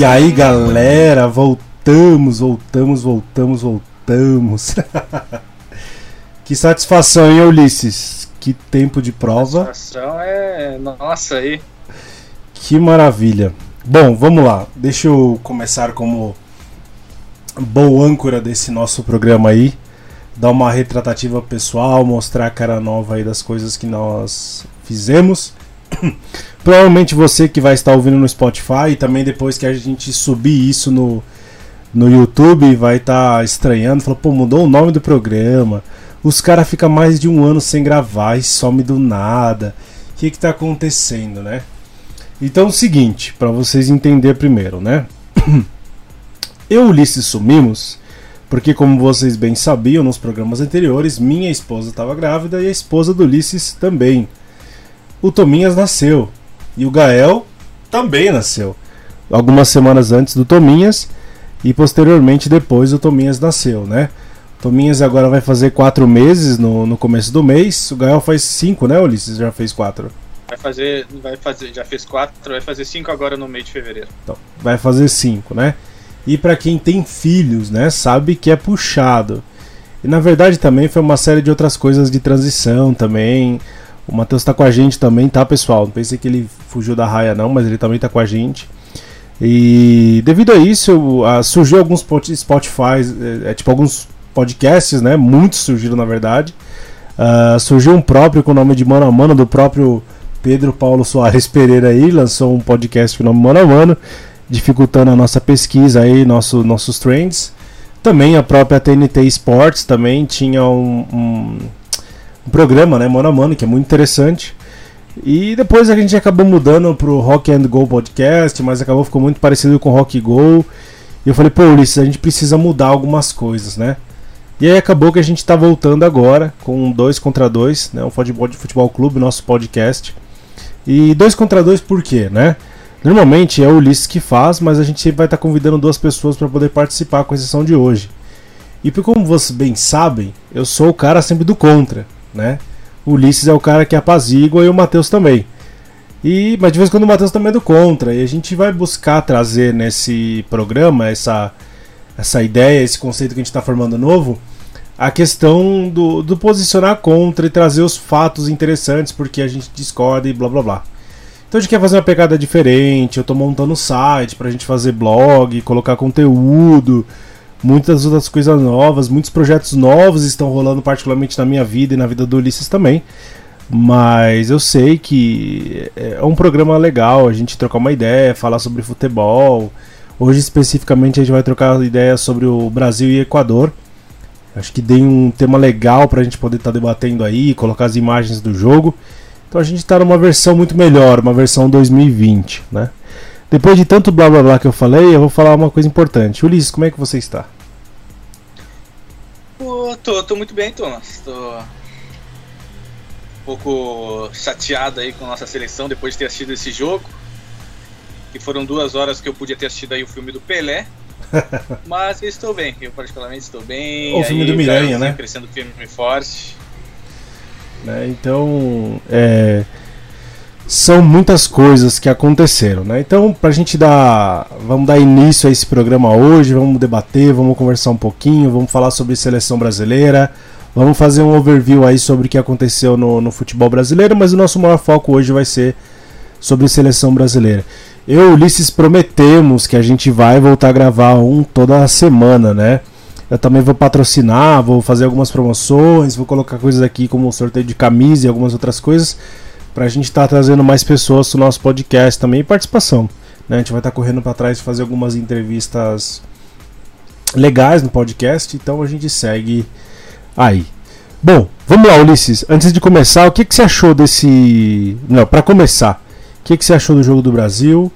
E aí galera, voltamos, voltamos, voltamos, voltamos. que satisfação, hein, Ulisses? Que tempo de prova, Satisfação é. Nossa, aí. que maravilha. Bom, vamos lá, deixa eu começar como bom âncora desse nosso programa aí. Dar uma retratativa pessoal, mostrar a cara nova aí das coisas que nós fizemos. Provavelmente você que vai estar ouvindo no Spotify e também depois que a gente subir isso no, no YouTube vai estar estranhando, falou, pô, mudou o nome do programa. Os caras ficam mais de um ano sem gravar e some do nada. O que que tá acontecendo, né? Então é o seguinte, para vocês entenderem primeiro, né? Eu e Ulisses sumimos porque, como vocês bem sabiam nos programas anteriores, minha esposa estava grávida e a esposa do Ulisses também. O Tominhas nasceu e o Gael também nasceu. Algumas semanas antes do Tominhas e posteriormente depois o Tominhas nasceu, né? O Tominhas agora vai fazer quatro meses no, no começo do mês. O Gael faz cinco, né, Ulisses? Já fez quatro. Vai fazer. Vai fazer. Já fez quatro, vai fazer cinco agora no mês de fevereiro. Então, vai fazer cinco, né? E para quem tem filhos, né, sabe que é puxado. E na verdade também foi uma série de outras coisas de transição também. O Matheus tá com a gente também, tá, pessoal? Não pensei que ele fugiu da raia não, mas ele também tá com a gente. E devido a isso, surgiu alguns pot- Spotify, é, é, tipo alguns podcasts, né? Muitos surgiram na verdade. Ah, surgiu um próprio com o nome de Mano a Mano, do próprio Pedro Paulo Soares Pereira aí, lançou um podcast com o nome Mano a Mano, dificultando a nossa pesquisa aí, nosso, nossos trends. Também a própria TNT Sports também tinha um, um, um programa, né, Mano a Mano, que é muito interessante. E depois a gente acabou mudando pro Rock and Go Podcast, mas acabou ficou muito parecido com Rock Go. E eu falei, pô, Ulisses, a gente precisa mudar algumas coisas, né? E aí acabou que a gente tá voltando agora com dois contra dois, né? Um futebol de futebol clube, nosso podcast. E dois contra dois por quê, né? Normalmente é o Ulisses que faz, mas a gente vai estar convidando duas pessoas para poder participar com exceção de hoje. E como vocês bem sabem, eu sou o cara sempre do contra, né? O Ulisses é o cara que apazigua e o Matheus também. E, mas de vez em quando o Matheus também é do contra. E a gente vai buscar trazer nesse programa essa, essa ideia, esse conceito que a gente está formando novo, a questão do, do posicionar contra e trazer os fatos interessantes porque a gente discorda e blá blá blá. Então a gente quer fazer uma pegada diferente. Eu tô montando um site pra gente fazer blog, colocar conteúdo, muitas outras coisas novas, muitos projetos novos estão rolando, particularmente na minha vida e na vida do Ulisses também. Mas eu sei que é um programa legal a gente trocar uma ideia, falar sobre futebol. Hoje especificamente a gente vai trocar ideia sobre o Brasil e Equador. Acho que dei um tema legal pra gente poder estar debatendo aí, colocar as imagens do jogo. Então a gente tá numa versão muito melhor, uma versão 2020, né? Depois de tanto blá blá blá que eu falei, eu vou falar uma coisa importante. Ulisses, como é que você está? Pô, tô, tô muito bem, Thomas. Tô um pouco chateado aí com a nossa seleção depois de ter assistido esse jogo. Que foram duas horas que eu podia ter assistido aí o filme do Pelé. Mas eu estou bem, eu particularmente estou bem. O filme aí, do Miranha, Brasil né? Crescendo firme e forte. né? Então, é, são muitas coisas que aconteceram, né? Então, pra gente dar, vamos dar início a esse programa hoje, vamos debater, vamos conversar um pouquinho, vamos falar sobre seleção brasileira, vamos fazer um overview aí sobre o que aconteceu no, no futebol brasileiro, mas o nosso maior foco hoje vai ser sobre seleção brasileira. Eu Ulisses prometemos que a gente vai voltar a gravar um toda semana, né? Eu também vou patrocinar, vou fazer algumas promoções, vou colocar coisas aqui como sorteio de camisa e algumas outras coisas para a gente estar tá trazendo mais pessoas no nosso podcast também e participação. Né? A gente vai estar tá correndo para trás e fazer algumas entrevistas legais no podcast, então a gente segue aí. Bom, vamos lá, Ulisses. Antes de começar, o que, que você achou desse. Não, para começar, o que, que você achou do jogo do Brasil?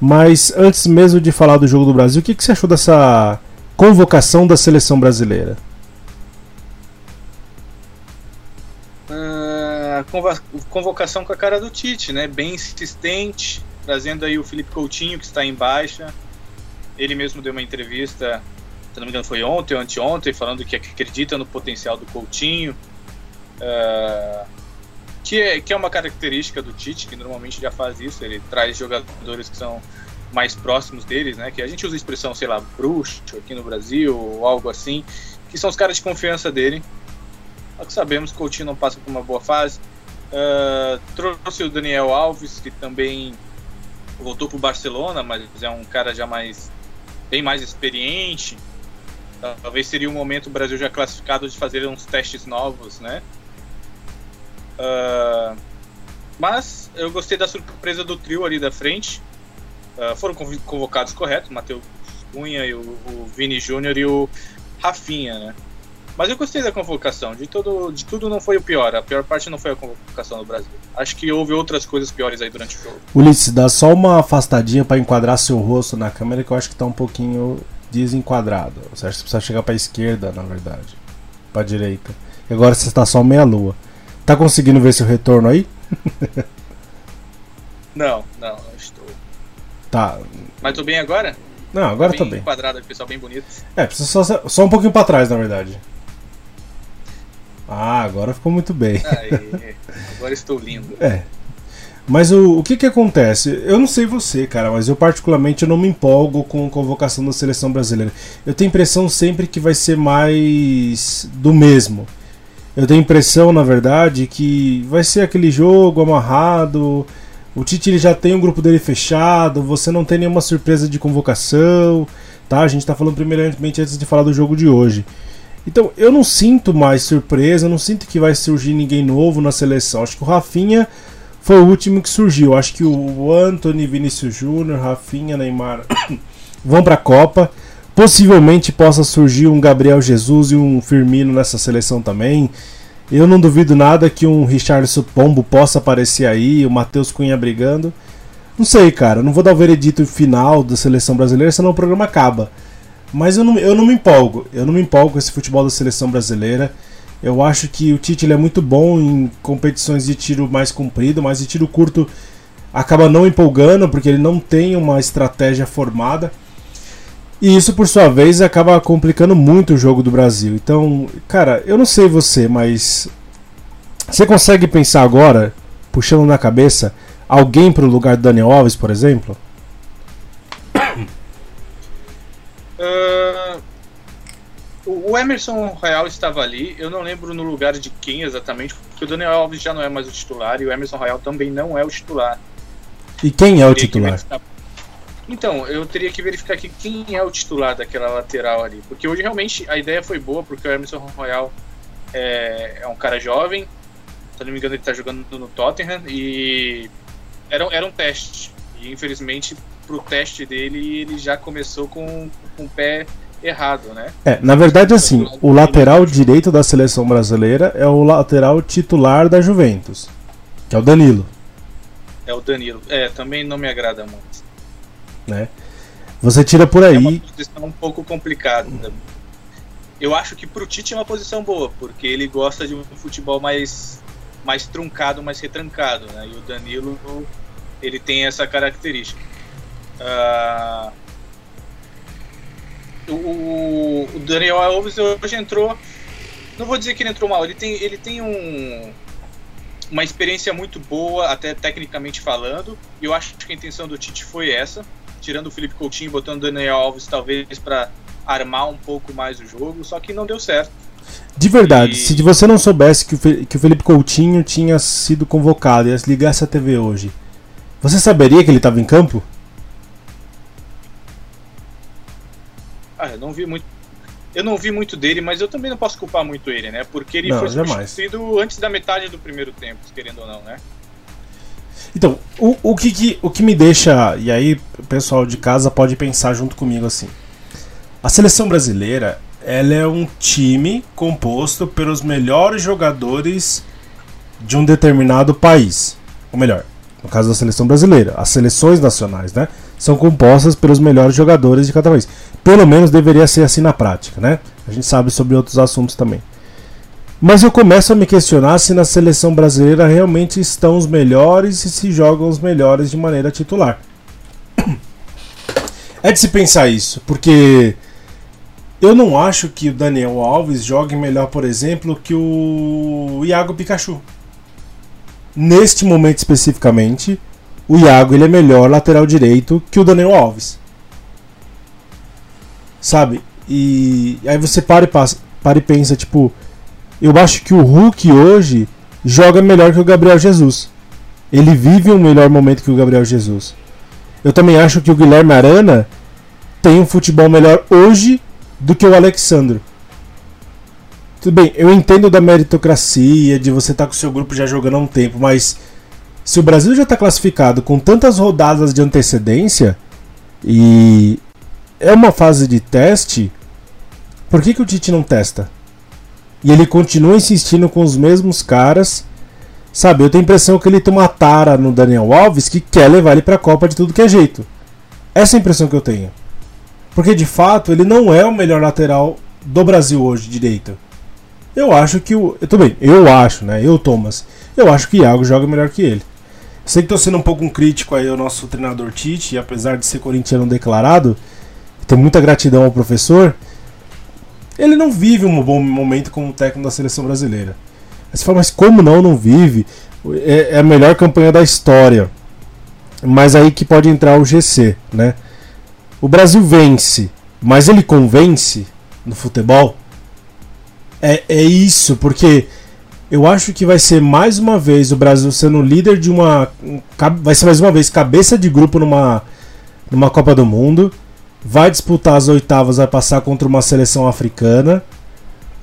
Mas antes mesmo de falar do jogo do Brasil, o que, que você achou dessa convocação da seleção brasileira? Uh, convocação com a cara do Tite, né? Bem insistente, trazendo aí o Felipe Coutinho, que está em baixa. Ele mesmo deu uma entrevista se não me engano foi ontem ou anteontem, falando que acredita no potencial do Coutinho, uh, que, é, que é uma característica do Tite, que normalmente já faz isso, ele traz jogadores que são mais próximos deles, né, que a gente usa a expressão, sei lá, bruxo aqui no Brasil, ou algo assim, que são os caras de confiança dele, só que sabemos que o Coutinho não passa por uma boa fase, uh, trouxe o Daniel Alves, que também voltou para o Barcelona, mas é um cara já mais bem mais experiente, Talvez seria o momento o Brasil já classificado de fazer uns testes novos, né? Uh, mas eu gostei da surpresa do trio ali da frente. Uh, foram convocados corretos, Matheus Cunha o, o Vini Júnior e o Rafinha, né? Mas eu gostei da convocação. De, todo, de tudo não foi o pior. A pior parte não foi a convocação do Brasil. Acho que houve outras coisas piores aí durante o jogo. Ulisses, dá só uma afastadinha para enquadrar seu rosto na câmera que eu acho que tá um pouquinho desenquadrado. Você acha que precisa chegar para a esquerda, na verdade, para a direita. E agora você está só meia lua. Tá conseguindo ver seu retorno aí? não, não, não estou. Tá. Mas tô bem agora? Não, agora tá tô bem. Enquadrado, pessoal bem bonito. É, precisa só, só um pouquinho para trás, na verdade. Ah, agora ficou muito bem. Aí, agora estou lindo. É, mas o, o que que acontece? Eu não sei você, cara, mas eu particularmente eu não me empolgo com a convocação da seleção brasileira. Eu tenho a impressão sempre que vai ser mais do mesmo. Eu tenho a impressão, na verdade, que vai ser aquele jogo amarrado. O Tite ele já tem o grupo dele fechado, você não tem nenhuma surpresa de convocação, tá? A gente tá falando primeiramente antes de falar do jogo de hoje. Então, eu não sinto mais surpresa, eu não sinto que vai surgir ninguém novo na seleção. Acho que o Rafinha foi o último que surgiu. Acho que o Anthony, Vinícius Júnior, Rafinha, Neymar vão para a Copa. Possivelmente possa surgir um Gabriel Jesus e um Firmino nessa seleção também. Eu não duvido nada que um Richardson Pombo possa aparecer aí, o Matheus Cunha brigando. Não sei, cara, não vou dar o veredito final da seleção brasileira, senão o programa acaba. Mas eu não, eu não me empolgo, eu não me empolgo com esse futebol da seleção brasileira. Eu acho que o Tite é muito bom em competições de tiro mais comprido, mas de tiro curto acaba não empolgando porque ele não tem uma estratégia formada. E isso, por sua vez, acaba complicando muito o jogo do Brasil. Então, cara, eu não sei você, mas você consegue pensar agora, puxando na cabeça, alguém para o lugar do Daniel Alves, por exemplo? Uh, o Emerson Royal estava ali, eu não lembro no lugar de quem exatamente, porque o Daniel Alves já não é mais o titular e o Emerson Royal também não é o titular. E quem é o titular? Então, eu teria que verificar aqui quem é o titular daquela lateral ali, porque hoje realmente a ideia foi boa, porque o Emerson Royal é, é um cara jovem, se não me engano ele está jogando no Tottenham e era, era um teste. E infelizmente pro teste dele ele já começou com, com o pé errado, né? É, na verdade, assim, o lateral direito da seleção brasileira é o lateral titular da Juventus, que é o Danilo. É o Danilo. É, também não me agrada muito. Né? Você tira por aí. É uma posição um pouco complicada. Eu acho que pro Tite é uma posição boa, porque ele gosta de um futebol mais, mais truncado, mais retrancado, né? E o Danilo, ele tem essa característica. Uh, o, o Daniel Alves hoje entrou. Não vou dizer que ele entrou mal, ele tem, ele tem um, uma experiência muito boa, até tecnicamente falando. E eu acho que a intenção do Tite foi essa, tirando o Felipe Coutinho, botando o Daniel Alves talvez para armar um pouco mais o jogo, só que não deu certo. De verdade, e... se você não soubesse que o, que o Felipe Coutinho tinha sido convocado e ligasse a TV hoje, você saberia que ele estava em campo? Ah, eu não vi muito. eu não vi muito dele, mas eu também não posso culpar muito ele, né? Porque ele Não, foi jamais. substituído antes da metade do primeiro tempo, querendo ou não, né? Então, o, o, que, que- o que me deixa. E aí, o pessoal de casa pode pensar junto comigo assim. A seleção brasileira, ela é um time composto pelos melhores jogadores de um determinado país. Ou melhor, no caso da seleção brasileira, as seleções nacionais, né? São compostas pelos melhores jogadores de cada país. Pelo menos deveria ser assim na prática, né? A gente sabe sobre outros assuntos também. Mas eu começo a me questionar se na seleção brasileira realmente estão os melhores e se jogam os melhores de maneira titular. É de se pensar isso, porque eu não acho que o Daniel Alves jogue melhor, por exemplo, que o Iago Pikachu. Neste momento especificamente, o Iago ele é melhor lateral direito que o Daniel Alves. Sabe? E aí você para e, passa, para e pensa, tipo, eu acho que o Hulk hoje joga melhor que o Gabriel Jesus. Ele vive um melhor momento que o Gabriel Jesus. Eu também acho que o Guilherme Arana tem um futebol melhor hoje do que o Alexandro. Tudo bem, eu entendo da meritocracia, de você estar com o seu grupo já jogando há um tempo, mas se o Brasil já está classificado com tantas rodadas de antecedência e é uma fase de teste, por que, que o Tite não testa? E ele continua insistindo com os mesmos caras. Sabe, eu tenho a impressão que ele tem uma tara no Daniel Alves que quer levar ele pra Copa de tudo que é jeito. Essa é a impressão que eu tenho. Porque de fato ele não é o melhor lateral do Brasil hoje, direito. Eu acho que o. Eu também, eu acho, né? Eu, Thomas. Eu acho que Iago joga melhor que ele. Sei que tô sendo um pouco um crítico aí ao nosso treinador Tite, e apesar de ser corintiano declarado, tenho muita gratidão ao professor ele não vive um bom momento como técnico da seleção brasileira. Aí você fala, mas como não, não vive? É, é a melhor campanha da história. Mas aí que pode entrar o GC, né? O Brasil vence, mas ele convence no futebol? É, é isso, porque eu acho que vai ser mais uma vez o Brasil sendo líder de uma. Vai ser mais uma vez cabeça de grupo numa, numa Copa do Mundo vai disputar as oitavas, vai passar contra uma seleção africana.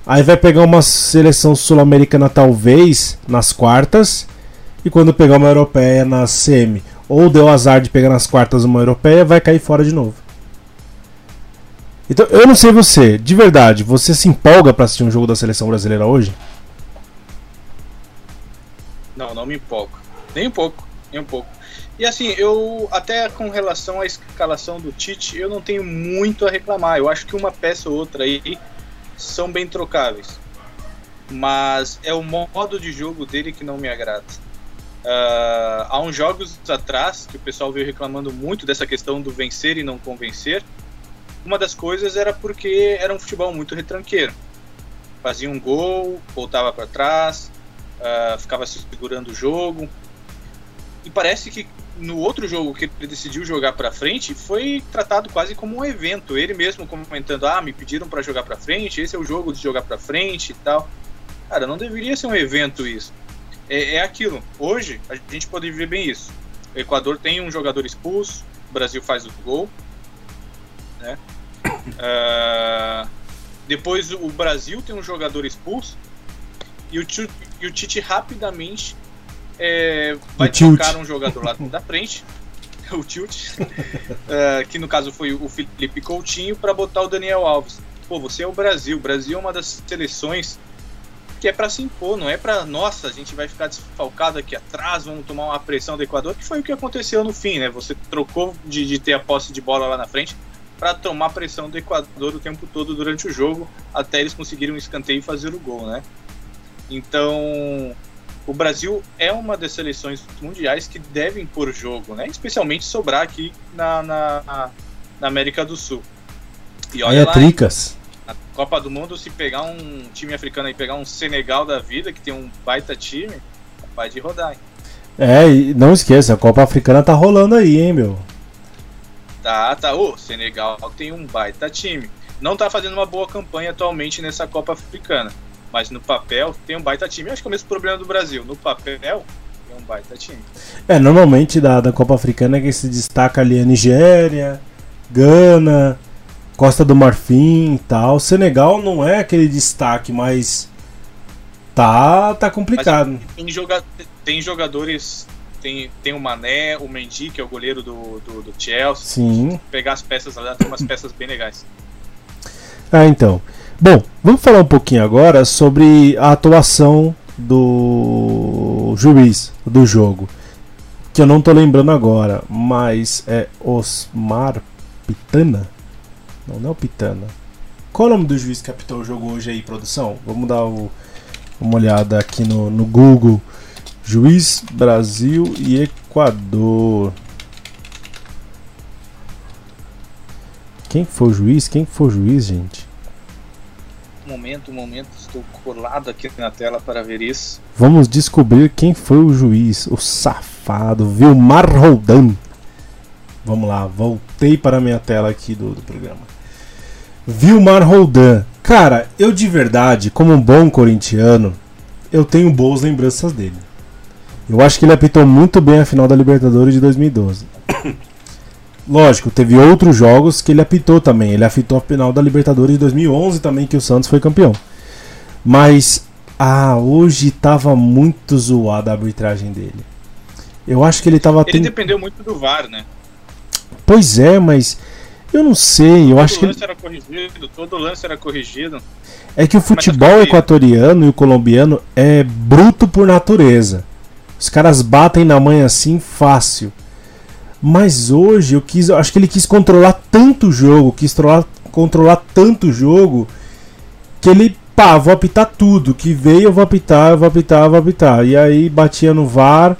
Aí vai pegar uma seleção sul-americana, talvez, nas quartas. E quando pegar uma europeia na semi, ou deu azar de pegar nas quartas uma europeia, vai cair fora de novo. Então, eu não sei você, de verdade, você se empolga para assistir um jogo da seleção brasileira hoje? Não, não me empolgo. Nem um pouco, nem um pouco. E assim, eu até com relação à escalação do Tite, eu não tenho muito a reclamar. Eu acho que uma peça ou outra aí são bem trocáveis. Mas é o modo de jogo dele que não me agrada. Uh, há uns jogos atrás que o pessoal veio reclamando muito dessa questão do vencer e não convencer. Uma das coisas era porque era um futebol muito retranqueiro. Fazia um gol, voltava para trás, uh, ficava se segurando o jogo. E parece que no outro jogo que ele decidiu jogar para frente, foi tratado quase como um evento. Ele mesmo comentando: "Ah, me pediram para jogar para frente, esse é o jogo de jogar para frente e tal". Cara, não deveria ser um evento isso. É, é, aquilo. Hoje a gente pode ver bem isso. O Equador tem um jogador expulso, o Brasil faz o gol, né? Uh, depois o Brasil tem um jogador expulso e o, e o Tite rapidamente é, vai trocar um jogador lá da frente, o Tilt, uh, que no caso foi o Felipe Coutinho, para botar o Daniel Alves. Pô, você é o Brasil. O Brasil é uma das seleções que é para se impor, não é para nossa, a gente vai ficar desfalcado aqui atrás, vamos tomar uma pressão do Equador, que foi o que aconteceu no fim, né? Você trocou de, de ter a posse de bola lá na frente para tomar pressão do Equador o tempo todo durante o jogo, até eles conseguirem um escanteio e fazer o gol, né? Então, o Brasil é uma das seleções mundiais que devem pôr jogo, né? Especialmente sobrar aqui na, na, na América do Sul. E olha é lá, tricas. Na Copa do Mundo, se pegar um time africano e pegar um Senegal da vida, que tem um baita time, vai de rodar. Hein? É, e não esqueça, a Copa Africana tá rolando aí, hein, meu? Tá, tá. O Senegal tem um baita time. Não tá fazendo uma boa campanha atualmente nessa Copa Africana mas no papel tem um baita time. Eu acho que é o mesmo problema do Brasil. No papel tem um baita time. É, normalmente da, da Copa Africana é que se destaca ali a Nigéria, Gana, Costa do Marfim e tal. Senegal não é aquele destaque, mas tá, tá complicado. Mas tem, joga tem jogadores. Tem, tem o Mané, o Mendy, que é o goleiro do, do, do Chelsea. Sim. Pegar as peças lá, tem umas peças bem legais. Ah, então. Bom, vamos falar um pouquinho agora sobre a atuação do juiz do jogo. Que eu não tô lembrando agora, mas é Osmar Pitana? Não, não é o Pitana. Qual é o nome do juiz que apitou o jogo hoje aí, produção? Vamos dar o, uma olhada aqui no, no Google. Juiz Brasil e Equador. Quem foi juiz? Quem foi juiz, gente? Momento, momento, estou colado aqui na tela para ver isso. Vamos descobrir quem foi o juiz, o safado Vilmar Roldan. Vamos lá, voltei para a minha tela aqui do, do programa. Vilmar Roldan. Cara, eu de verdade, como um bom corintiano, eu tenho boas lembranças dele. Eu acho que ele apitou muito bem a final da Libertadores de 2012. Lógico, teve outros jogos que ele apitou também. Ele apitou a final da Libertadores de 2011 também, que o Santos foi campeão. Mas, ah, hoje tava muito zoada a arbitragem dele. Eu acho que ele tava. Ele dependeu muito do VAR, né? Pois é, mas eu não sei. Eu todo acho que. lance era corrigido, todo lance era corrigido. É que o futebol equatoriano e o colombiano é bruto por natureza. Os caras batem na mãe assim fácil. Mas hoje eu quis, eu acho que ele quis controlar tanto o jogo, quis controlar, controlar tanto o jogo, que ele, pá, vou apitar tudo, que veio eu vou apitar, eu vou apitar, eu vou apitar. E aí batia no VAR,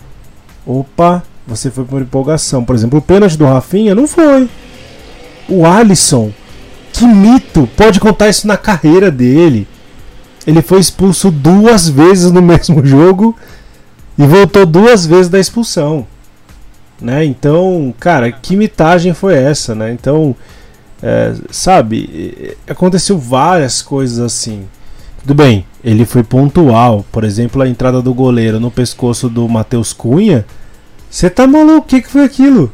opa, você foi por empolgação. Por exemplo, o pênalti do Rafinha não foi. O Alisson, que mito, pode contar isso na carreira dele. Ele foi expulso duas vezes no mesmo jogo e voltou duas vezes da expulsão. Né? Então, cara, que mitagem foi essa, né? Então, é, sabe, aconteceu várias coisas assim. Tudo bem, ele foi pontual. Por exemplo, a entrada do goleiro no pescoço do Matheus Cunha. Você tá maluco? O que, que foi aquilo?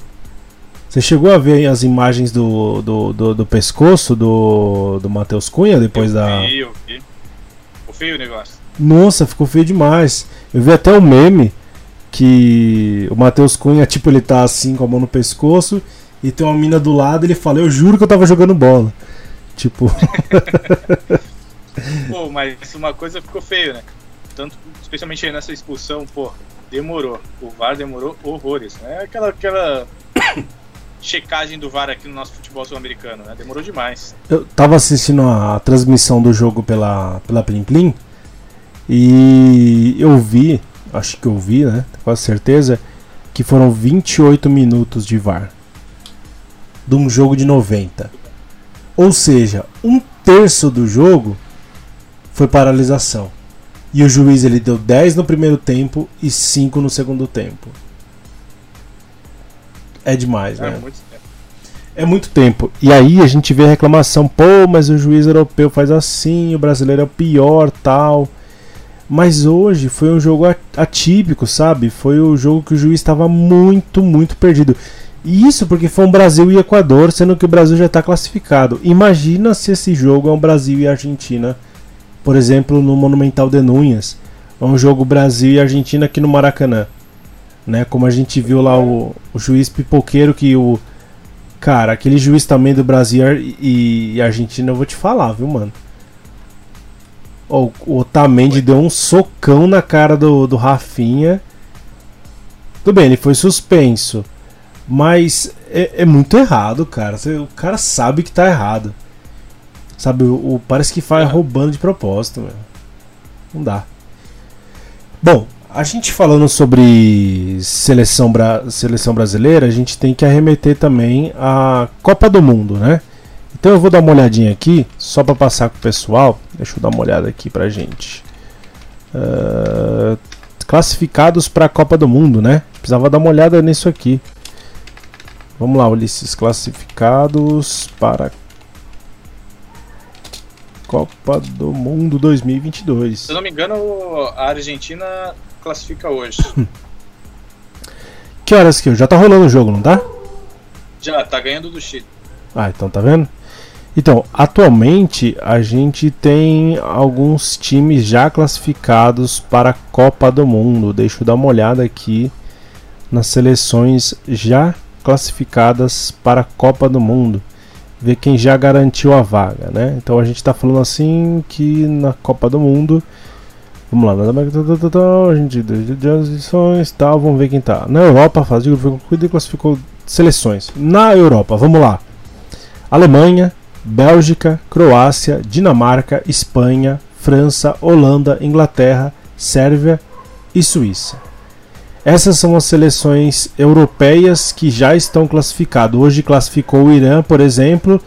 Você chegou a ver as imagens do, do, do, do pescoço do, do Matheus Cunha depois eu da. Vi, eu vi. Ficou feio o negócio. Nossa, ficou feio demais. Eu vi até o meme que o Matheus Cunha, tipo, ele tá assim com a mão no pescoço e tem uma mina do lado ele fala, eu juro que eu tava jogando bola. Tipo. pô, mas uma coisa ficou feio, né? Tanto, especialmente aí nessa expulsão, pô, demorou. O VAR demorou horrores. É aquela, aquela checagem do VAR aqui no nosso futebol sul-americano, né? Demorou demais. Eu tava assistindo a, a transmissão do jogo pela, pela Plim Plim e eu vi acho que eu vi, né? Com certeza, que foram 28 minutos de VAR. De um jogo de 90. Ou seja, um terço do jogo foi paralisação. E o juiz ele deu 10 no primeiro tempo e 5 no segundo tempo. É demais, É né? muito tempo. É muito tempo. E aí a gente vê a reclamação, pô, mas o juiz europeu faz assim, o brasileiro é o pior, tal. Mas hoje foi um jogo atípico, sabe? Foi o jogo que o juiz estava muito, muito perdido. E isso porque foi um Brasil e Equador, sendo que o Brasil já está classificado. Imagina se esse jogo é um Brasil e Argentina, por exemplo, no Monumental de Núñez. É um jogo Brasil e Argentina aqui no Maracanã. Né? Como a gente viu lá o, o juiz pipoqueiro que o. Cara, aquele juiz também do Brasil e, e Argentina, eu vou te falar, viu, mano? O Otamendi deu um socão na cara do, do Rafinha. Tudo bem, ele foi suspenso. Mas é, é muito errado, cara. O cara sabe que tá errado. Sabe, o, o- parece que vai É. roubando de propósito, meu. Não dá. Bom, a gente falando sobre seleção, bra seleção brasileira, a gente tem que arremeter também a Copa do Mundo, né? Então eu vou dar uma olhadinha aqui, só para passar com o pessoal. Deixa eu dar uma olhada aqui pra gente. Ah, classificados para a Copa do Mundo, né? Precisava dar uma olhada nisso aqui. Vamos lá, Ulisses. Classificados para Copa do Mundo 2022. Se eu não me engano, a Argentina classifica hoje. Que horas que? Já tá rolando o jogo, não tá? Já, tá ganhando do Chile. Ah, então tá vendo? Então, atualmente a gente tem alguns times já classificados para a Copa do Mundo. Deixa eu dar uma olhada aqui nas seleções já classificadas para a Copa do Mundo. Ver quem já garantiu a vaga, né? Então a gente está falando assim que na Copa do Mundo. Vamos lá, a gente transições tal, vamos ver quem tá. Na Europa, fase de grupo concluída e classificou seleções. Na Europa, vamos lá. Alemanha, Bélgica, Croácia, Dinamarca, Espanha, França, Holanda, Inglaterra, Sérvia e Suíça. Essas são as seleções europeias que já estão classificadas. Hoje classificou o Irã, por exemplo.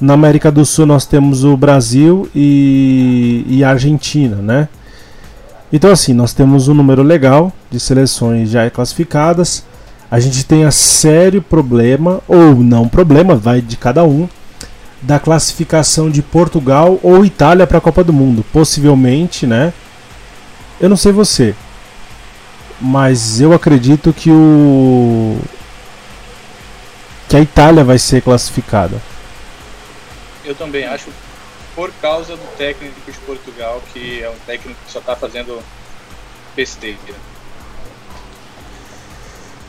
Na América do Sul nós temos o Brasil e, e a Argentina, né? Então assim, nós temos um número legal de seleções já classificadas. A gente tem a sério problema, ou não problema, vai de cada um, da classificação de Portugal ou Itália para a Copa do Mundo. Possivelmente, né? Eu não sei você, mas eu acredito que o que a Itália vai ser classificada. Eu também acho por causa do técnico de Portugal, que é um técnico que só está fazendo besteira.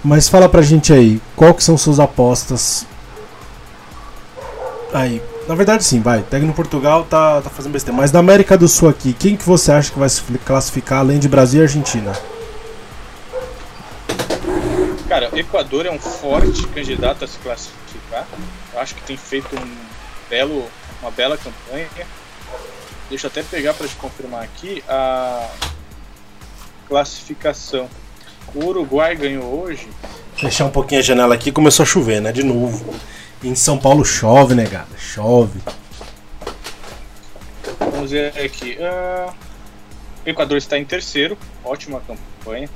Mas fala pra gente aí, qual que são suas apostas Aí, na verdade sim, vai. Técnico Portugal tá, tá fazendo besteira. Mas da América do Sul aqui, quem que você acha que vai se classificar além de Brasil e Argentina? Cara, o Equador é um forte candidato a se classificar. Eu acho que tem feito um belo, uma bela campanha. Deixa eu até pegar para te confirmar aqui a classificação. O Uruguai ganhou hoje. Fechar um pouquinho a janela aqui, começou a chover, né? De novo. Em São Paulo chove, negada. Né, chove. Vamos ver aqui. Uh, o Equador está em terceiro. Ótima campanha.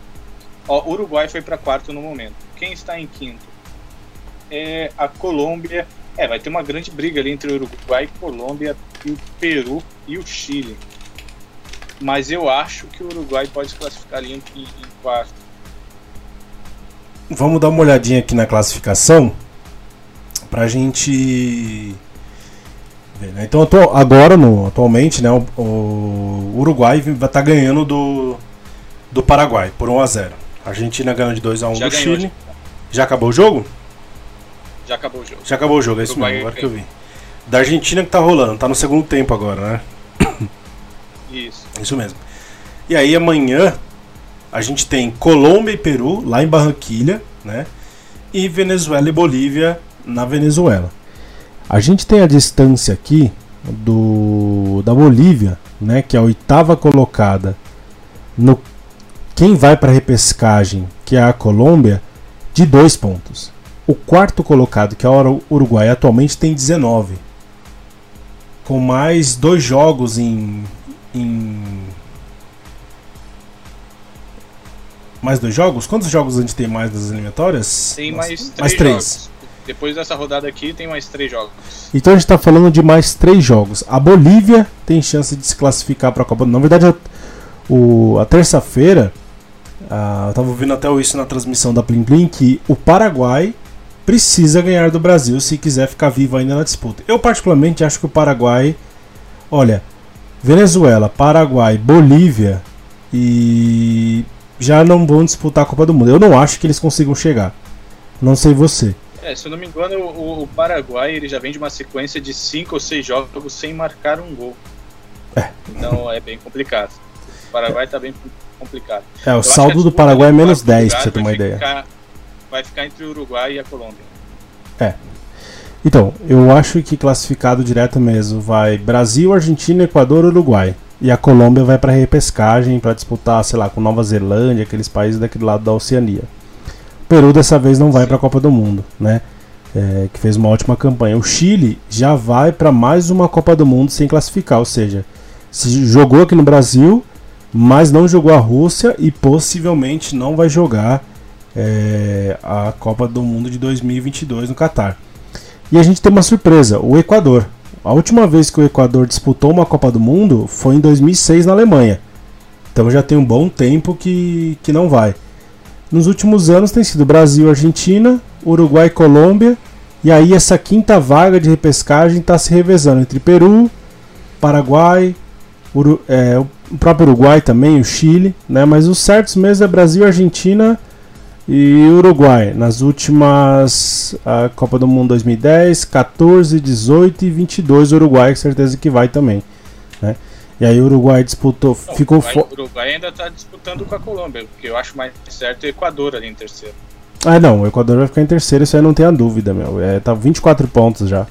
Ó, Uruguai foi para quarto no momento. Quem está em quinto? É a Colômbia. É, vai ter uma grande briga ali entre o Uruguai, Colômbia e o Peru e o Chile. Mas eu acho que o Uruguai pode se classificar ali em, em quarto. Vamos dar uma olhadinha aqui na classificação pra gente ver, né? Então agora no atualmente, né, o, o Uruguai vai estar tá ganhando do do Paraguai por 1 a 0. A Argentina ganhou de 2 a 1 já do ganhou, Chile. Já. já acabou o jogo? Já acabou o jogo. Já acabou o jogo, é isso mesmo, agora que eu vi. Da Argentina que tá rolando, tá no segundo tempo agora, né? Isso. Isso mesmo. E aí amanhã a gente tem Colômbia e Peru lá em Barranquilha, né? E Venezuela e Bolívia na Venezuela. A gente tem a distância aqui do da Bolívia, né, que é a oitava colocada no quem vai para a repescagem, que é a Colômbia, de dois pontos. O quarto colocado, que é o Uruguai, atualmente tem 19. Com mais dois jogos em, em. Mais dois jogos? Quantos jogos a gente tem mais das eliminatórias? Tem mais, mais três. Mais três. Depois dessa rodada aqui tem mais três jogos. Então a gente está falando de mais três jogos. A Bolívia tem chance de se classificar para a Copa. Na verdade, a, o, a terça-feira, eu estava ouvindo até isso na transmissão da Plim Plim, que o Paraguai precisa ganhar do Brasil se quiser ficar vivo ainda na disputa. Eu particularmente acho que o Paraguai, olha, Venezuela, Paraguai, Bolívia e já não vão disputar a Copa do Mundo. Eu não acho que eles consigam chegar. Não sei você. É, se eu não me engano, o, o, Paraguai ele já vem de uma sequência de cinco ou seis jogos sem marcar um gol. É. Então é bem complicado. O Paraguai está bem complicado. É, o eu saldo do Paraguai é menos 10, pra você ter uma ideia. Ficar, vai ficar entre o Uruguai e a Colômbia. É. Então, eu acho que classificado direto mesmo vai Brasil, Argentina, Equador, Uruguai. E a Colômbia vai para repescagem para disputar, sei lá, com Nova Zelândia, aqueles países daquele lado da Oceania. Peru dessa vez não vai para a Copa do Mundo, né? É, que fez uma ótima campanha. O Chile já vai para mais uma Copa do Mundo sem classificar, ou seja, se jogou aqui no Brasil, mas não jogou a Rússia e possivelmente não vai jogar é, a Copa do Mundo de 2022 no Catar. E a gente tem uma surpresa: o Equador. A última vez que o Equador disputou uma Copa do Mundo foi em 2006 na Alemanha. Então já tem um bom tempo que, que não vai. Nos últimos anos tem sido Brasil, Argentina, Uruguai, Colômbia E aí essa quinta vaga de repescagem está se revezando entre Peru, Paraguai, Uru, é, o próprio Uruguai também, o Chile, né? Mas os certos mesmo é Brasil, Argentina e Uruguai. Nas últimas a Copa do Mundo 2010, 14, 18 e 22 o Uruguai, com certeza que vai também, né? E aí o Uruguai disputou, Não, ficou o Uruguai, fo- o Uruguai ainda está disputando com a Colômbia, porque eu acho mais certo o Equador ali em terceiro. Ah, não, o Equador vai ficar em terceiro, isso aí não tem a dúvida, meu. É, tá 24 pontos já.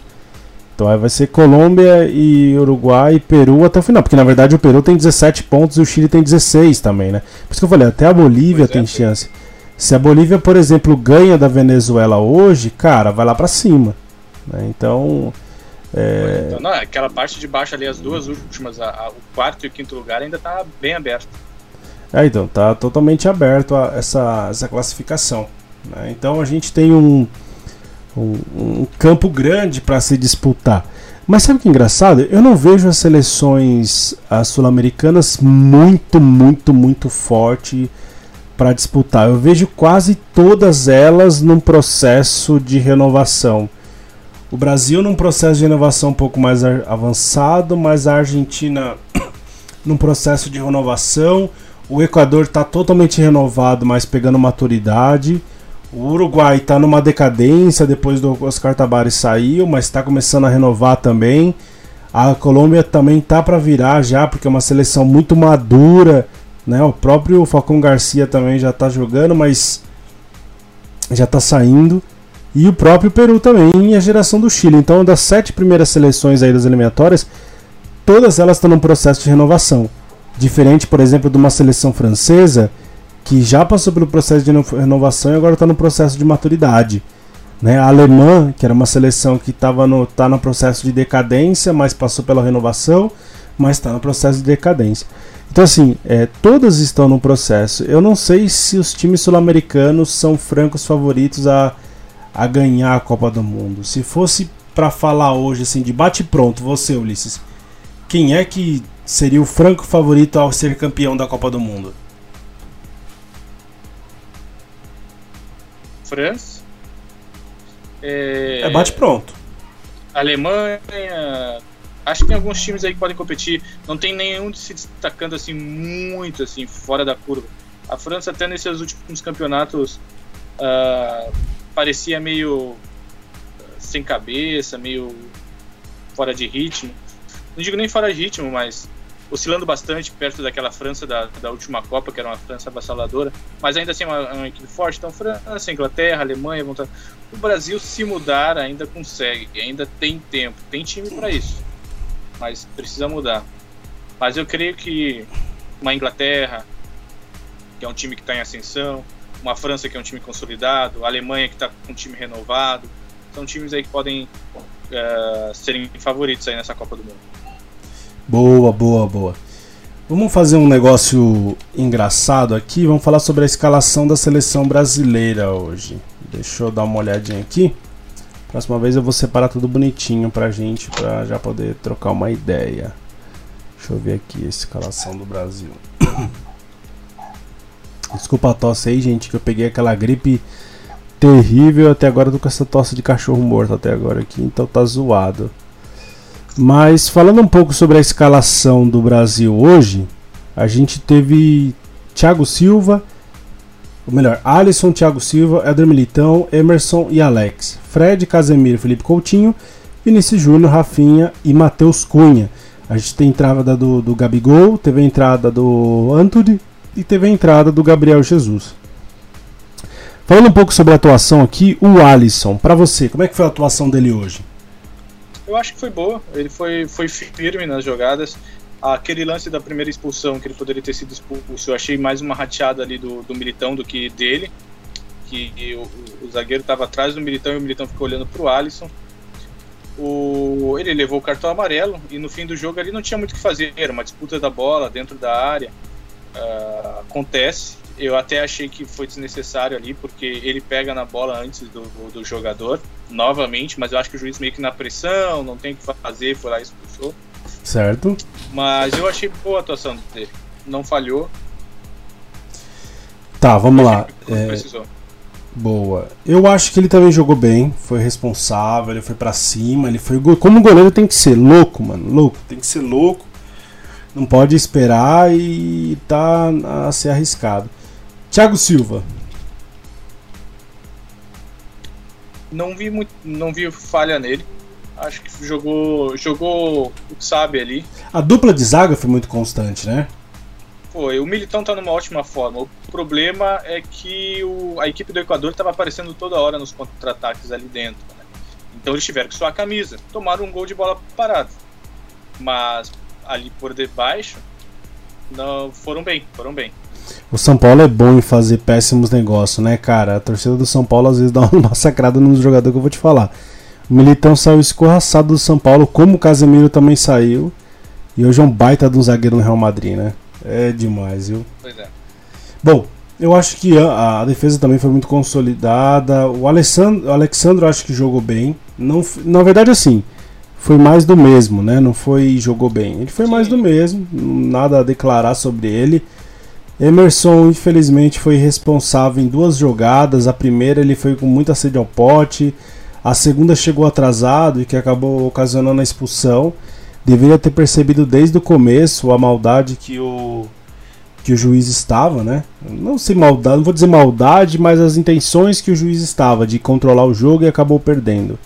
Então aí vai ser Colômbia e Uruguai e Peru até o final, porque na verdade o Peru tem 17 pontos e o Chile tem 16 também, né? Por isso que eu falei, até a Bolívia Pois é, tem é. chance. Se a Bolívia, por exemplo, ganha da Venezuela hoje, cara, vai lá pra cima. né? Então, é, Então, não, aquela parte de baixo ali, as duas últimas, a- a- o quarto e o quinto lugar ainda tá bem aberto. É, então, tá totalmente aberto a essa, essa classificação. né? Então a gente tem um, um, um campo grande para se disputar. Mas sabe o que é engraçado? Eu não vejo as seleções as sul-americanas muito, muito, muito forte para disputar. Eu vejo quase todas elas num processo de renovação. O Brasil num processo de renovação um pouco mais avançado, mas a Argentina num processo de renovação. O Equador está totalmente renovado, mas pegando maturidade. O Uruguai está numa decadência depois do Oscar Tabares saiu, mas está começando a renovar também. A Colômbia também tá para virar já, porque é uma seleção muito madura, né? O próprio Falcão Garcia também já tá jogando, mas já tá saindo. E o próprio Peru também, e a geração do Chile. Então, das sete primeiras seleções aí das eliminatórias, todas elas estão num processo de renovação. Diferente, por exemplo, de uma seleção francesa que já passou pelo processo de reno- renovação e agora está no processo de maturidade. Né? A alemã, que era uma seleção que estava no, tá no processo de decadência, mas passou pela renovação, mas está no processo de decadência. Então, assim, é, todas estão no processo. Eu não sei se os times sul-americanos são francos favoritos a, a ganhar a Copa do Mundo. Se fosse para falar hoje, assim, de bate-pronto, você, Ulisses, quem é que seria o franco favorito ao ser campeão da Copa do Mundo? França. É, É bate-pronto. Alemanha. Acho que tem alguns times aí que podem competir. Não tem nenhum se destacando assim muito assim fora da curva. A França até nesses últimos campeonatos ah, parecia meio ah, sem cabeça, meio fora de ritmo. Não digo nem fora de ritmo, mas oscilando bastante perto daquela França da, da última Copa, que era uma França avassaladora. Mas ainda assim, uma, uma equipe forte. Então, França, Inglaterra, Alemanha, vão estar... O Brasil, se mudar, ainda consegue. Ainda tem tempo. Tem time para isso. Mas precisa mudar. Mas eu creio que uma Inglaterra, que é um time que está em ascensão, uma França, que é um time consolidado, a Alemanha, que está com um time renovado, são times aí que podem eh, serem favoritos aí nessa Copa do Mundo. Boa, boa, boa. Vamos fazer um negócio engraçado aqui. Vamos falar sobre a escalação da seleção brasileira hoje. Deixa eu dar uma olhadinha aqui. Próxima vez eu vou separar tudo bonitinho pra gente, pra já poder trocar uma ideia. Deixa eu ver aqui a escalação do Brasil. Desculpa a tosse aí, gente, que eu peguei aquela gripe terrível. Até agora eu tô com essa tosse de cachorro morto até agora aqui, então tá zoado. Mas falando um pouco sobre a escalação do Brasil hoje, a gente teve Thiago Silva, ou melhor, Alisson, Thiago Silva, Éder Militão, Emerson e Alex, Fred, Casemiro, Felipe Coutinho, Vinícius Júnior, Rafinha e Matheus Cunha. A gente tem entrada do, do Gabigol, teve a entrada do Antony e teve a entrada do Gabriel Jesus. Falando um pouco sobre a atuação aqui, o Alisson, pra você, como é que foi a atuação dele hoje? Eu acho que foi boa. Ele foi, foi firme nas jogadas. Aquele lance da primeira expulsão, que ele poderia ter sido expulso, eu achei mais uma rateada ali do, do Militão do que dele. Que o, o zagueiro estava atrás do Militão e o Militão ficou olhando Alisson. O, ele levou o cartão amarelo e no fim do jogo ali não tinha muito o que fazer. Era uma disputa da bola dentro da área. Ah, acontece. Eu até achei que foi desnecessário ali, porque ele pega na bola antes do, do jogador, novamente, mas eu acho que o juiz meio que na pressão, não tem o que fazer, foi lá e expulsou. Certo? Mas eu achei boa a atuação dele. Não falhou. Tá, vamos lá. É, precisou. Boa. Eu acho que ele também jogou bem, foi responsável, ele foi para cima, ele foi como goleiro tem que ser, louco, mano, louco, tem que ser louco. Não pode esperar e tá a ser arriscado. Thiago Silva. Não vi muito, não vi falha nele. Acho que jogou, jogou o que sabe ali. A dupla de zaga foi muito constante, né? Foi. O Militão tá numa ótima forma. O problema é que o, a equipe do Equador estava aparecendo toda hora nos contra-ataques ali dentro. Né? Então eles tiveram que suar a camisa. Tomaram um gol de bola parada. Mas ali por debaixo, não, foram bem, foram bem. O São Paulo é bom em fazer péssimos negócios, né, cara? A torcida do São Paulo às vezes dá uma massacrada nos jogadores que eu vou te falar. O Militão saiu escorraçado do São Paulo, como o Casemiro também saiu. E hoje é um baita de um zagueiro no Real Madrid, né? É demais, viu? Pois é. Bom, eu acho que a, a defesa também foi muito consolidada. O Alessandro, o acho que jogou bem. Não, na verdade, assim, foi mais do mesmo, né? Não foi jogou bem. Ele foi Sim. mais do mesmo. Nada a declarar sobre ele. Emerson, infelizmente, foi responsável em duas jogadas. A primeira ele foi com muita sede ao pote. A segunda chegou atrasado e que acabou ocasionando a expulsão deveria ter percebido desde o começo a maldade que o que o juiz estava, né? Não sei maldade, não vou dizer maldade, mas as intenções que o juiz estava de controlar o jogo e acabou perdendo.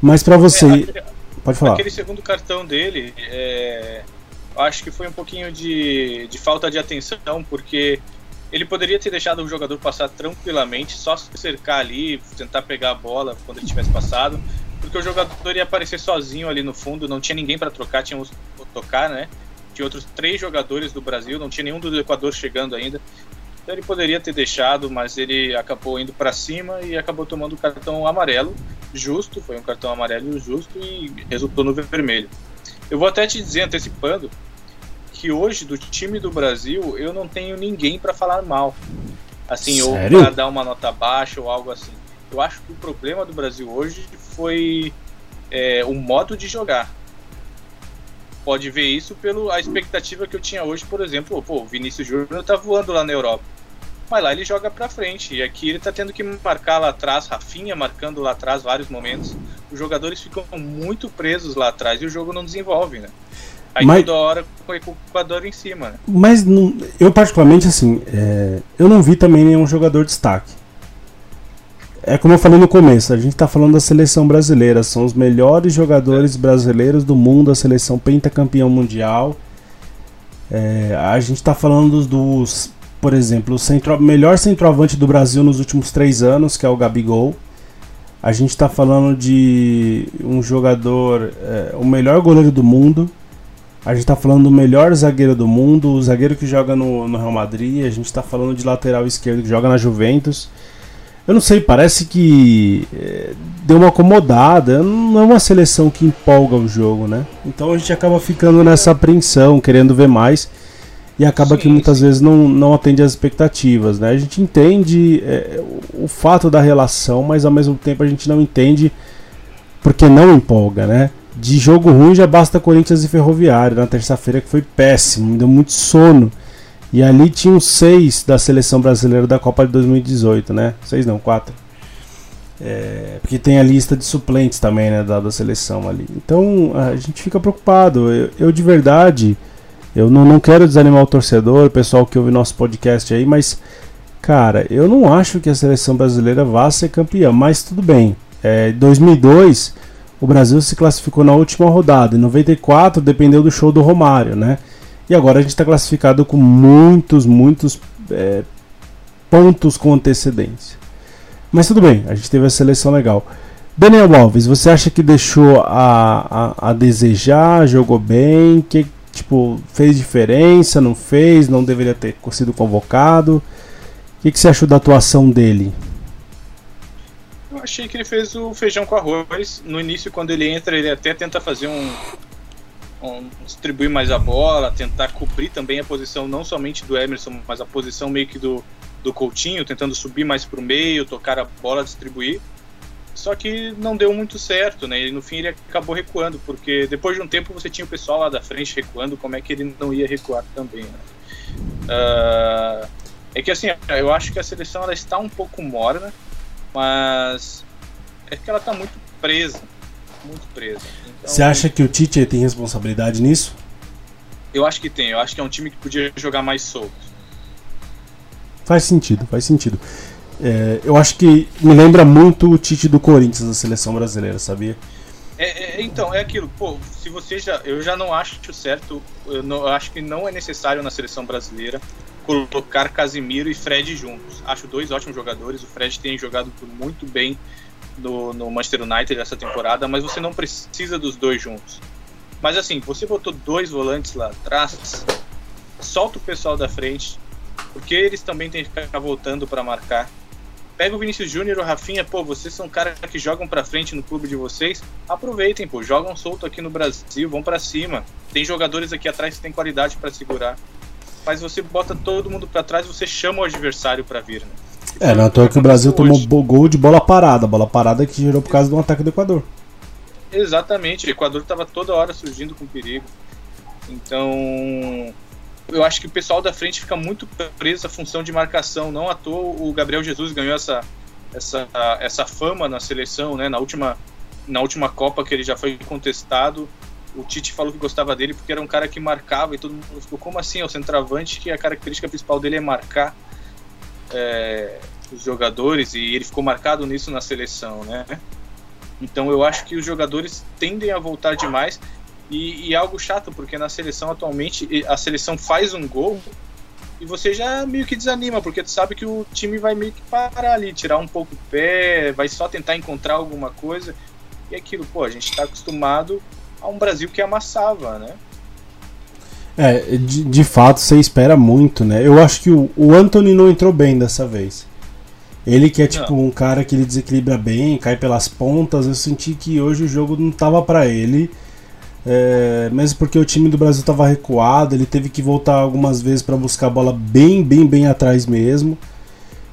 Mas para você, é, pode falar. Aquele segundo cartão dele, é, acho que foi um pouquinho de, de falta de atenção, porque ele poderia ter deixado o jogador passar tranquilamente, só se cercar ali, tentar pegar a bola quando ele tivesse passado porque o jogador ia aparecer sozinho ali no fundo, não tinha ninguém para trocar, tinha os, tocar, né? Tinha outros três jogadores do Brasil, não tinha nenhum do Equador chegando ainda. Então ele poderia ter deixado, mas ele acabou indo para cima e acabou tomando o cartão amarelo, justo, foi um cartão amarelo justo e resultou no vermelho. Eu vou até te dizer, antecipando, que hoje do time do Brasil eu não tenho ninguém para falar mal. Assim, Sério? ou para dar uma nota baixa ou algo assim. Eu acho que o problema do Brasil hoje foi é, o modo de jogar. Pode ver isso pela expectativa que eu tinha hoje, por exemplo, pô, o Vinícius Júnior tá voando lá na Europa. Mas lá ele joga pra frente. E aqui ele tá tendo que marcar lá atrás, Rafinha marcando lá atrás vários momentos. Os jogadores ficam muito presos lá atrás e o jogo não desenvolve, né? Aí mas, toda hora com o Equador em cima, né? Mas não, eu particularmente assim, é, eu não vi também nenhum jogador destaque é como eu falei no começo, a gente está falando da seleção brasileira, são os melhores jogadores brasileiros do mundo, a seleção pentacampeão mundial. É, a gente está falando dos, dos, por exemplo, o centro, melhor centroavante do Brasil nos últimos três anos, que é o Gabigol. A gente está falando de um jogador, é, o melhor goleiro do mundo. A gente está falando do melhor zagueiro do mundo, o zagueiro que joga no, no Real Madrid. A gente está falando de lateral esquerdo que joga na Juventus. Eu não sei, parece que é, deu uma acomodada. Não é uma seleção que empolga o jogo, né? Então a gente acaba ficando nessa apreensão, querendo ver mais. E acaba sim, que muitas sim. vezes não, não atende às expectativas, né? A gente entende é, o fato da relação, mas ao mesmo tempo a gente não entende porque não empolga, né? De jogo ruim já basta Corinthians e Ferroviário na terça-feira que foi péssimo, me deu muito sono. E ali tinham seis da seleção brasileira da Copa de 2018, né? Seis não, quatro. É, porque tem a lista de suplentes também, né? Da, da seleção ali. Então a gente fica preocupado. Eu, eu de verdade, eu não, não quero desanimar o torcedor, o pessoal que ouve nosso podcast aí, mas, cara, eu não acho que a seleção brasileira vá ser campeã, mas tudo bem. É, 2002, o Brasil se classificou na última rodada. Em 94, dependeu do show do Romário, né? E agora a gente está classificado com muitos, muitos é, pontos com antecedência. Mas tudo bem, a gente teve a seleção legal. Daniel Alves, você acha que deixou a, a, a desejar, jogou bem, que tipo fez diferença, não fez, não deveria ter sido convocado? O que, que você achou da atuação dele? Eu achei que ele fez o feijão com arroz. No início, quando ele entra, ele até tenta fazer um, um, distribuir mais a bola, tentar cobrir também a posição não somente do Emerson, mas a posição meio que do, do Coutinho, tentando subir mais para o meio, tocar a bola, distribuir. Só que não deu muito certo, né? E no fim ele acabou recuando, porque depois de um tempo você tinha o pessoal lá da frente recuando, como é que ele não ia recuar também, né? uh, É que assim, eu acho que a seleção ela está um pouco morna, mas é que ela está muito presa. Muito presa. Então, Você acha que o Tite tem responsabilidade nisso? Eu acho que tem. Eu acho que é um time que podia jogar mais solto. Faz sentido, faz sentido. É, eu acho que me lembra muito o Tite do Corinthians da seleção brasileira, sabia? É, é, então, é aquilo, pô, se você já. Eu já não acho certo, eu, não, eu acho que não é necessário na seleção brasileira colocar Casimiro e Fred juntos. Acho dois ótimos jogadores. O Fred tem jogado muito bem no, no Manchester United essa temporada, mas você não precisa dos dois juntos. Mas assim, você botou dois volantes lá atrás, solta o pessoal da frente, porque eles também têm que ficar voltando para marcar. Pega o Vinícius Júnior e o Rafinha, pô, vocês são caras que jogam para frente no clube de vocês, aproveitem, pô, jogam solto aqui no Brasil, vão para cima. Tem jogadores aqui atrás que têm qualidade para segurar. Mas você bota todo mundo para trás, você chama o adversário para vir, né? É, não é toa que o Brasil tomou gol de bola parada, bola parada que gerou por causa de um ataque do Equador. Exatamente, o Equador estava toda hora surgindo com perigo. Então, eu acho que o pessoal da frente fica muito preso à função de marcação. Não à toa o Gabriel Jesus ganhou essa, essa, essa fama na seleção, né? Na última, na última Copa que ele já foi contestado, o Tite falou que gostava dele porque era um cara que marcava e todo mundo ficou, como assim? É o centroavante que a característica principal dele é marcar é, os jogadores e ele ficou marcado nisso na seleção, né? Então eu acho que os jogadores tendem a voltar demais e, e, é algo chato, porque na seleção atualmente a seleção faz um gol e você já meio que desanima, porque tu sabe que o time vai meio que parar ali, tirar um pouco o pé, vai só tentar encontrar alguma coisa. E aquilo, pô, a gente está acostumado a um Brasil que amassava, né? É, de, de fato você espera muito, né? Eu acho que o, o Anthony não entrou bem dessa vez. Ele que é tipo não. um cara que ele desequilibra bem, cai pelas pontas. Eu senti que hoje o jogo não tava para ele. É, mesmo porque o time do Brasil tava recuado, ele teve que voltar algumas vezes para buscar a bola bem, bem, bem atrás mesmo.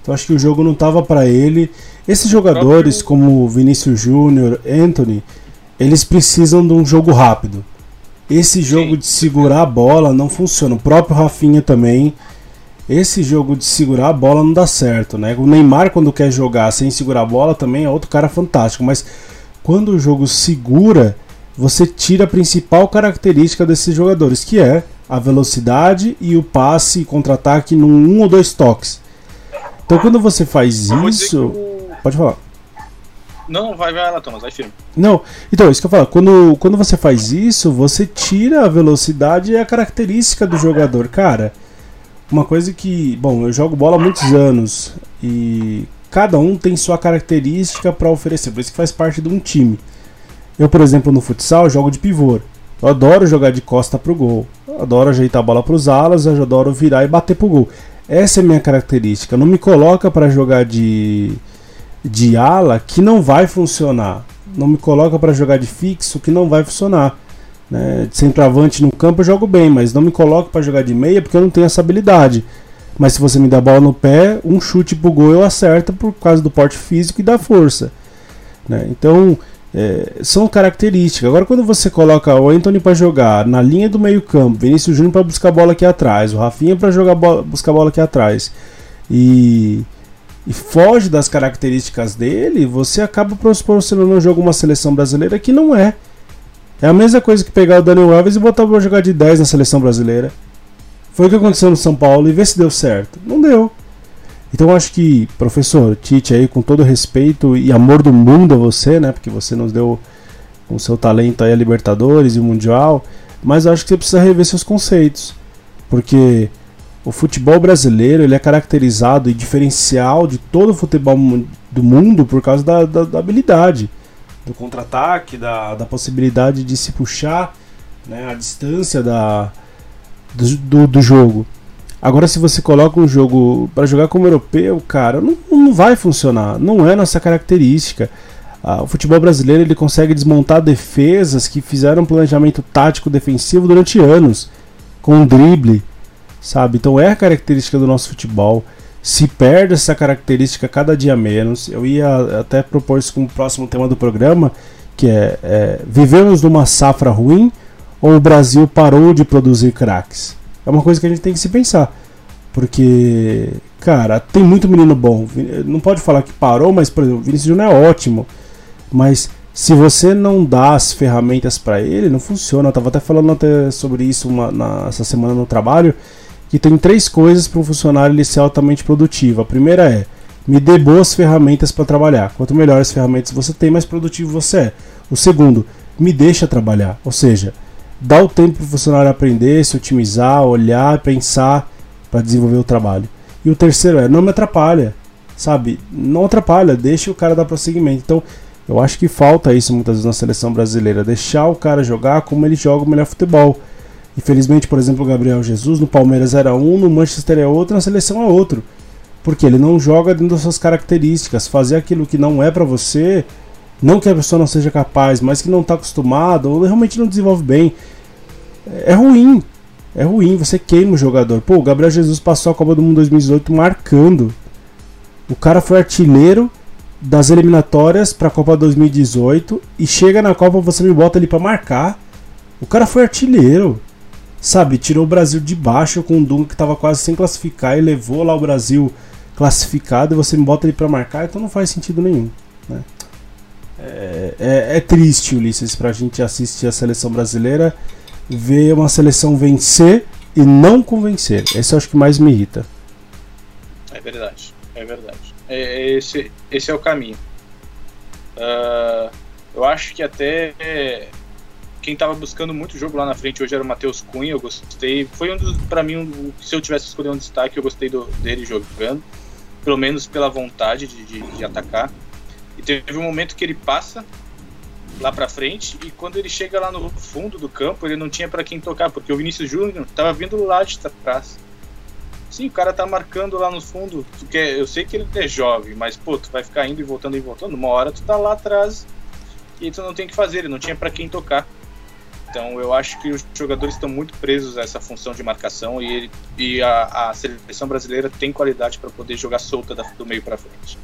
Então acho que o jogo não tava para ele. Esses jogadores como Vinícius Júnior, Anthony, eles precisam de um jogo rápido. Esse jogo Sim. de segurar a bola não funciona. O próprio Rafinha também esse jogo de segurar a bola não dá certo, né? O Neymar, quando quer jogar sem segurar a bola, também é outro cara fantástico, mas quando o jogo segura, você tira a principal característica desses jogadores, que é a velocidade e o passe e contra-ataque num um ou dois toques. Então, quando você faz isso. Pode falar. Não, vai, vai lá, Thomas, vai firme. Não, então, isso que eu falo, quando, quando você faz isso, você tira a velocidade e a característica do jogador. Cara, uma coisa que, bom, eu jogo bola há muitos anos e cada um tem sua característica para oferecer, por isso que faz parte de um time. Eu, por exemplo, no futsal jogo de pivô. Eu adoro jogar de costa pro gol. Eu adoro ajeitar a bola para os alas, eu adoro virar e bater pro gol. Essa é a minha característica. Não me coloca para jogar de de ala que não vai funcionar. Não me coloca para jogar de fixo que não vai funcionar. Né? De centroavante no campo eu jogo bem, mas não me coloco para jogar de meia porque eu não tenho essa habilidade. Mas se você me dá a bola no pé, um chute pro gol eu acerto por causa do porte físico e da força. Né? Então, é, são características. Agora, quando você coloca o Anthony para jogar na linha do meio-campo, Vinícius Júnior para buscar bola aqui atrás, o Rafinha para jogar bola, buscar bola aqui atrás, e, e foge das características dele, você acaba proporcionando um jogo uma seleção brasileira que não é. É a mesma coisa que pegar o Daniel Alves e botar pra jogar de 10 na seleção brasileira. Foi o que aconteceu no São Paulo e ver se deu certo. Não deu. Então eu acho que, professor Tite, aí, com todo respeito e amor do mundo a você, né? Porque você nos deu com seu talento aí a Libertadores e o Mundial. Mas eu acho que você precisa rever seus conceitos. Porque o futebol brasileiro ele é caracterizado e diferencial de todo o futebol do mundo por causa da, da, da habilidade do contra-ataque, da, da possibilidade de se puxar né, a distância da, do, do, do, jogo. Agora, se você coloca um jogo para jogar como europeu, cara, não, não vai funcionar. Não é nossa característica. Ah, o futebol brasileiro ele consegue desmontar defesas que fizeram um planejamento tático defensivo durante anos, com um drible, sabe? Então é a característica do nosso futebol se perde essa característica cada dia menos. Eu ia até propor isso como próximo tema do programa, que é, é vivemos numa safra ruim ou o Brasil parou de produzir craques? É uma coisa que a gente tem que se pensar. Porque, cara, tem muito menino bom. Não pode falar que parou, mas, por exemplo, o Vinícius Júnior é ótimo. Mas se você não dá as ferramentas para ele, não funciona. Eu tava até falando até sobre isso uma, na, essa semana no trabalho, que tem três coisas para um funcionário ele ser altamente produtivo. A primeira é, me dê boas ferramentas para trabalhar. Quanto melhores ferramentas você tem, mais produtivo você é. O segundo, me deixa trabalhar. Ou seja, dá o tempo para o funcionário aprender, se otimizar, olhar, pensar para desenvolver o trabalho. E o terceiro é, não me atrapalha. Sabe? Não atrapalha, deixa o cara dar prosseguimento. Então, eu acho que falta isso muitas vezes na seleção brasileira, deixar o cara jogar como ele joga o melhor futebol. Infelizmente, por exemplo, o Gabriel Jesus no Palmeiras era um, no Manchester é outro, na seleção é outro. Porque ele não joga dentro das suas características. Fazer aquilo que não é para você, não que a pessoa não seja capaz, mas que não está acostumado ou realmente não desenvolve bem, é ruim. É ruim, você queima o jogador. Pô, o Gabriel Jesus passou a Copa do Mundo 2018 marcando. O cara foi artilheiro das eliminatórias para a Copa 2018 e chega na Copa você me bota ali para marcar. O cara foi artilheiro. Sabe, tirou o Brasil de baixo com um Dunga que estava quase sem classificar e levou lá o Brasil classificado e você me bota ele para marcar, então não faz sentido nenhum. Né? É, é, é, triste, Ulisses, para a gente assistir a seleção brasileira, ver uma seleção vencer e não convencer. Esse acho que mais me irrita. É verdade, é verdade. É, esse, esse é o caminho. Uh, eu acho que até quem estava buscando muito jogo lá na frente hoje era o Matheus Cunha. Eu gostei. Foi um dos, para mim, um, se eu tivesse escolher um destaque, eu gostei do, dele jogando. Pelo menos pela vontade de, de, de atacar. Teve um momento que ele passa lá para frente e quando ele chega lá no fundo do campo, ele não tinha para quem tocar, porque o Vinícius Júnior estava vindo lá de trás. Sim, o cara tá marcando lá no fundo. Tu eu sei que ele é jovem, mas pô, tu vai ficar indo e voltando e voltando. Uma hora tu tá lá atrás e tu não tem que fazer, ele não tinha para quem tocar. Então eu acho que os jogadores estão muito presos a essa função de marcação e, ele, e a, a seleção brasileira tem qualidade para poder jogar solta do meio para frente.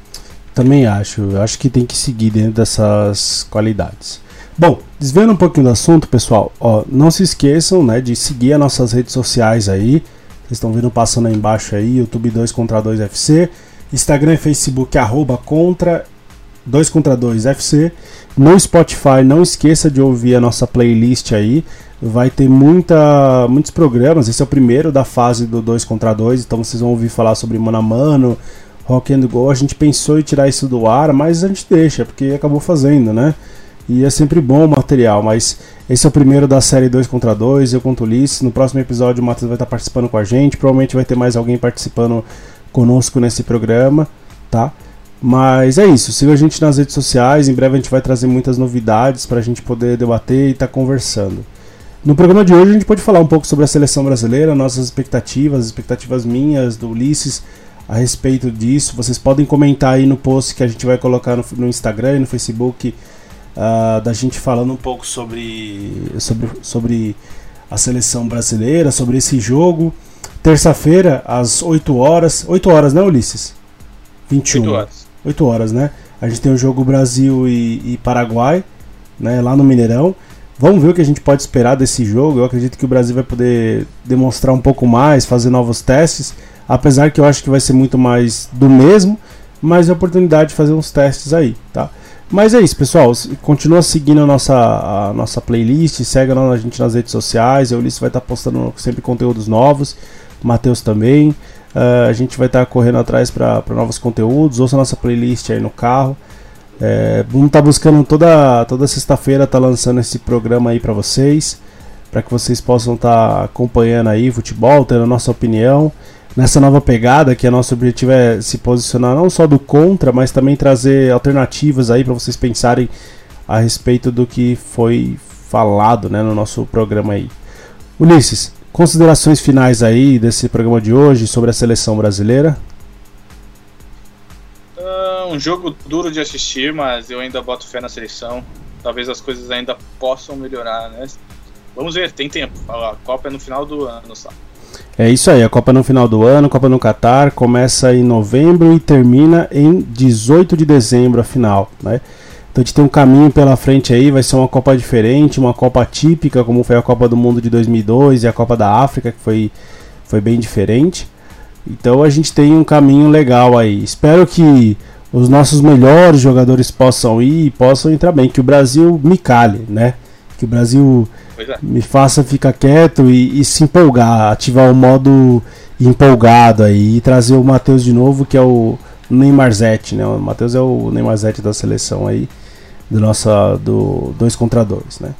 Também acho, eu acho que tem que seguir dentro dessas qualidades. Bom, desviando um pouquinho do assunto, pessoal, ó, não se esqueçam né, de seguir as nossas redes sociais aí. Vocês estão vendo passando aí embaixo aí, YouTube 2 contra 2 FC, Instagram e Facebook arroba contra 2 contra 2 FC. No Spotify, não esqueça de ouvir a nossa playlist aí. Vai ter muita, muitos programas. Esse é o primeiro da fase do 2 contra 2. Então vocês vão ouvir falar sobre mano a mano, rock and go. A gente pensou em tirar isso do ar, mas a gente deixa, porque acabou fazendo, né? E é sempre bom o material, mas esse é o primeiro da série 2 contra 2, eu contra o Ulisses. No próximo episódio o Matheus vai estar participando com a gente. Provavelmente vai ter mais alguém participando conosco nesse programa, tá? Mas é isso, siga a gente nas redes sociais. Em breve a gente vai trazer muitas novidades para a gente poder debater e estar tá conversando. No programa de hoje a gente pode falar um pouco sobre a seleção brasileira, nossas expectativas, expectativas minhas, do Ulisses a respeito disso. Vocês podem comentar aí no post que a gente vai colocar no, no Instagram e no Facebook uh, da gente falando um pouco sobre, sobre, sobre a seleção brasileira, sobre esse jogo. Terça-feira, às 8 horas. 8 horas, né, Ulisses? 21. 8 horas. 8 horas, né? A gente tem o jogo Brasil e, e Paraguai, né, lá no Mineirão. Vamos ver o que a gente pode esperar desse jogo. Eu acredito que o Brasil vai poder demonstrar um pouco mais, fazer novos testes. Apesar que eu acho que vai ser muito mais do mesmo, mas é oportunidade de fazer uns testes aí, tá? Mas é isso, pessoal. Continua seguindo a nossa, a nossa playlist, segue a gente nas redes sociais. O Ulisses vai estar postando sempre conteúdos novos, Matheus também. Uh, a gente vai estar correndo atrás para novos conteúdos. Ouça a nossa playlist aí no carro. É, vamos estar buscando toda, toda sexta-feira, tá lançando esse programa aí para vocês, para que vocês possam estar acompanhando aí futebol, tendo a nossa opinião nessa nova pegada, que é nosso objetivo é se posicionar não só do contra, mas também trazer alternativas aí para vocês pensarem a respeito do que foi falado, né, no nosso programa aí. Ulisses, considerações finais aí desse programa de hoje sobre a seleção brasileira? Uh, um jogo duro de assistir, mas eu ainda boto fé na seleção. Talvez as coisas ainda possam melhorar, né? Vamos ver, tem tempo. A Copa é no final do ano, sabe? É isso aí, a Copa no final do ano, Copa no Catar, começa em novembro e termina em 18 de dezembro a final, né? Então a gente tem um caminho pela frente aí, vai ser uma Copa diferente, uma Copa típica, como foi a Copa do Mundo de 2002 e a Copa da África, que foi, foi bem diferente. Então a gente tem um caminho legal aí. Espero que os nossos melhores jogadores possam ir e possam entrar bem, que o Brasil me cale, né? Que o Brasil é. me faça ficar quieto e, e se empolgar, ativar o modo empolgado aí e trazer o Matheus de novo, que é o Neymarzete, né? O Matheus é o Neymarzete da seleção aí do nossa do dois contra dois, né?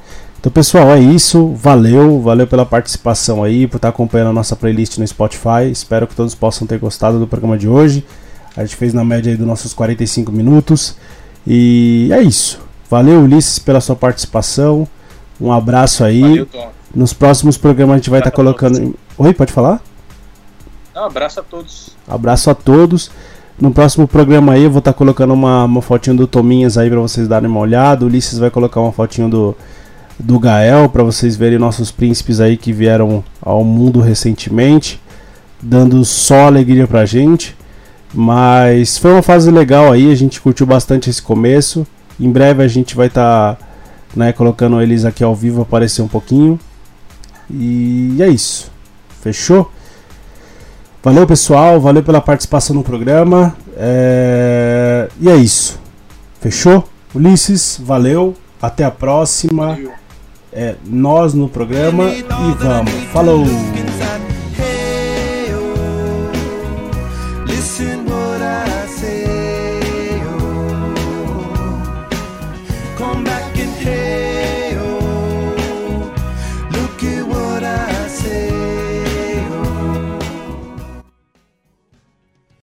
Então, pessoal, é isso. Valeu, valeu pela participação aí, por estar acompanhando a nossa playlist no Spotify. Espero que todos possam ter gostado do programa de hoje. A gente fez na média aí dos nossos 45 minutos. E é isso. Valeu, Ulisses, pela sua participação. Um abraço aí. Valeu. Nos próximos programas a gente vai estar a colocando. Oi, pode falar? Abraço a todos. Abraço a todos. No próximo programa aí eu vou estar colocando uma, uma fotinho do Tominhas aí pra vocês darem uma olhada. O Ulisses vai colocar uma fotinho do, do Gael pra vocês verem nossos príncipes aí que vieram ao mundo recentemente, dando só alegria pra gente. Mas foi uma fase legal aí, a gente curtiu bastante esse começo. Em breve a gente vai estar né, colocando eles aqui ao vivo aparecer um pouquinho. E é isso. Fechou? Valeu, pessoal. Valeu pela participação no programa. É, E é isso. Fechou? Ulisses, valeu. Até a próxima. É nós no programa. E vamos. Falou!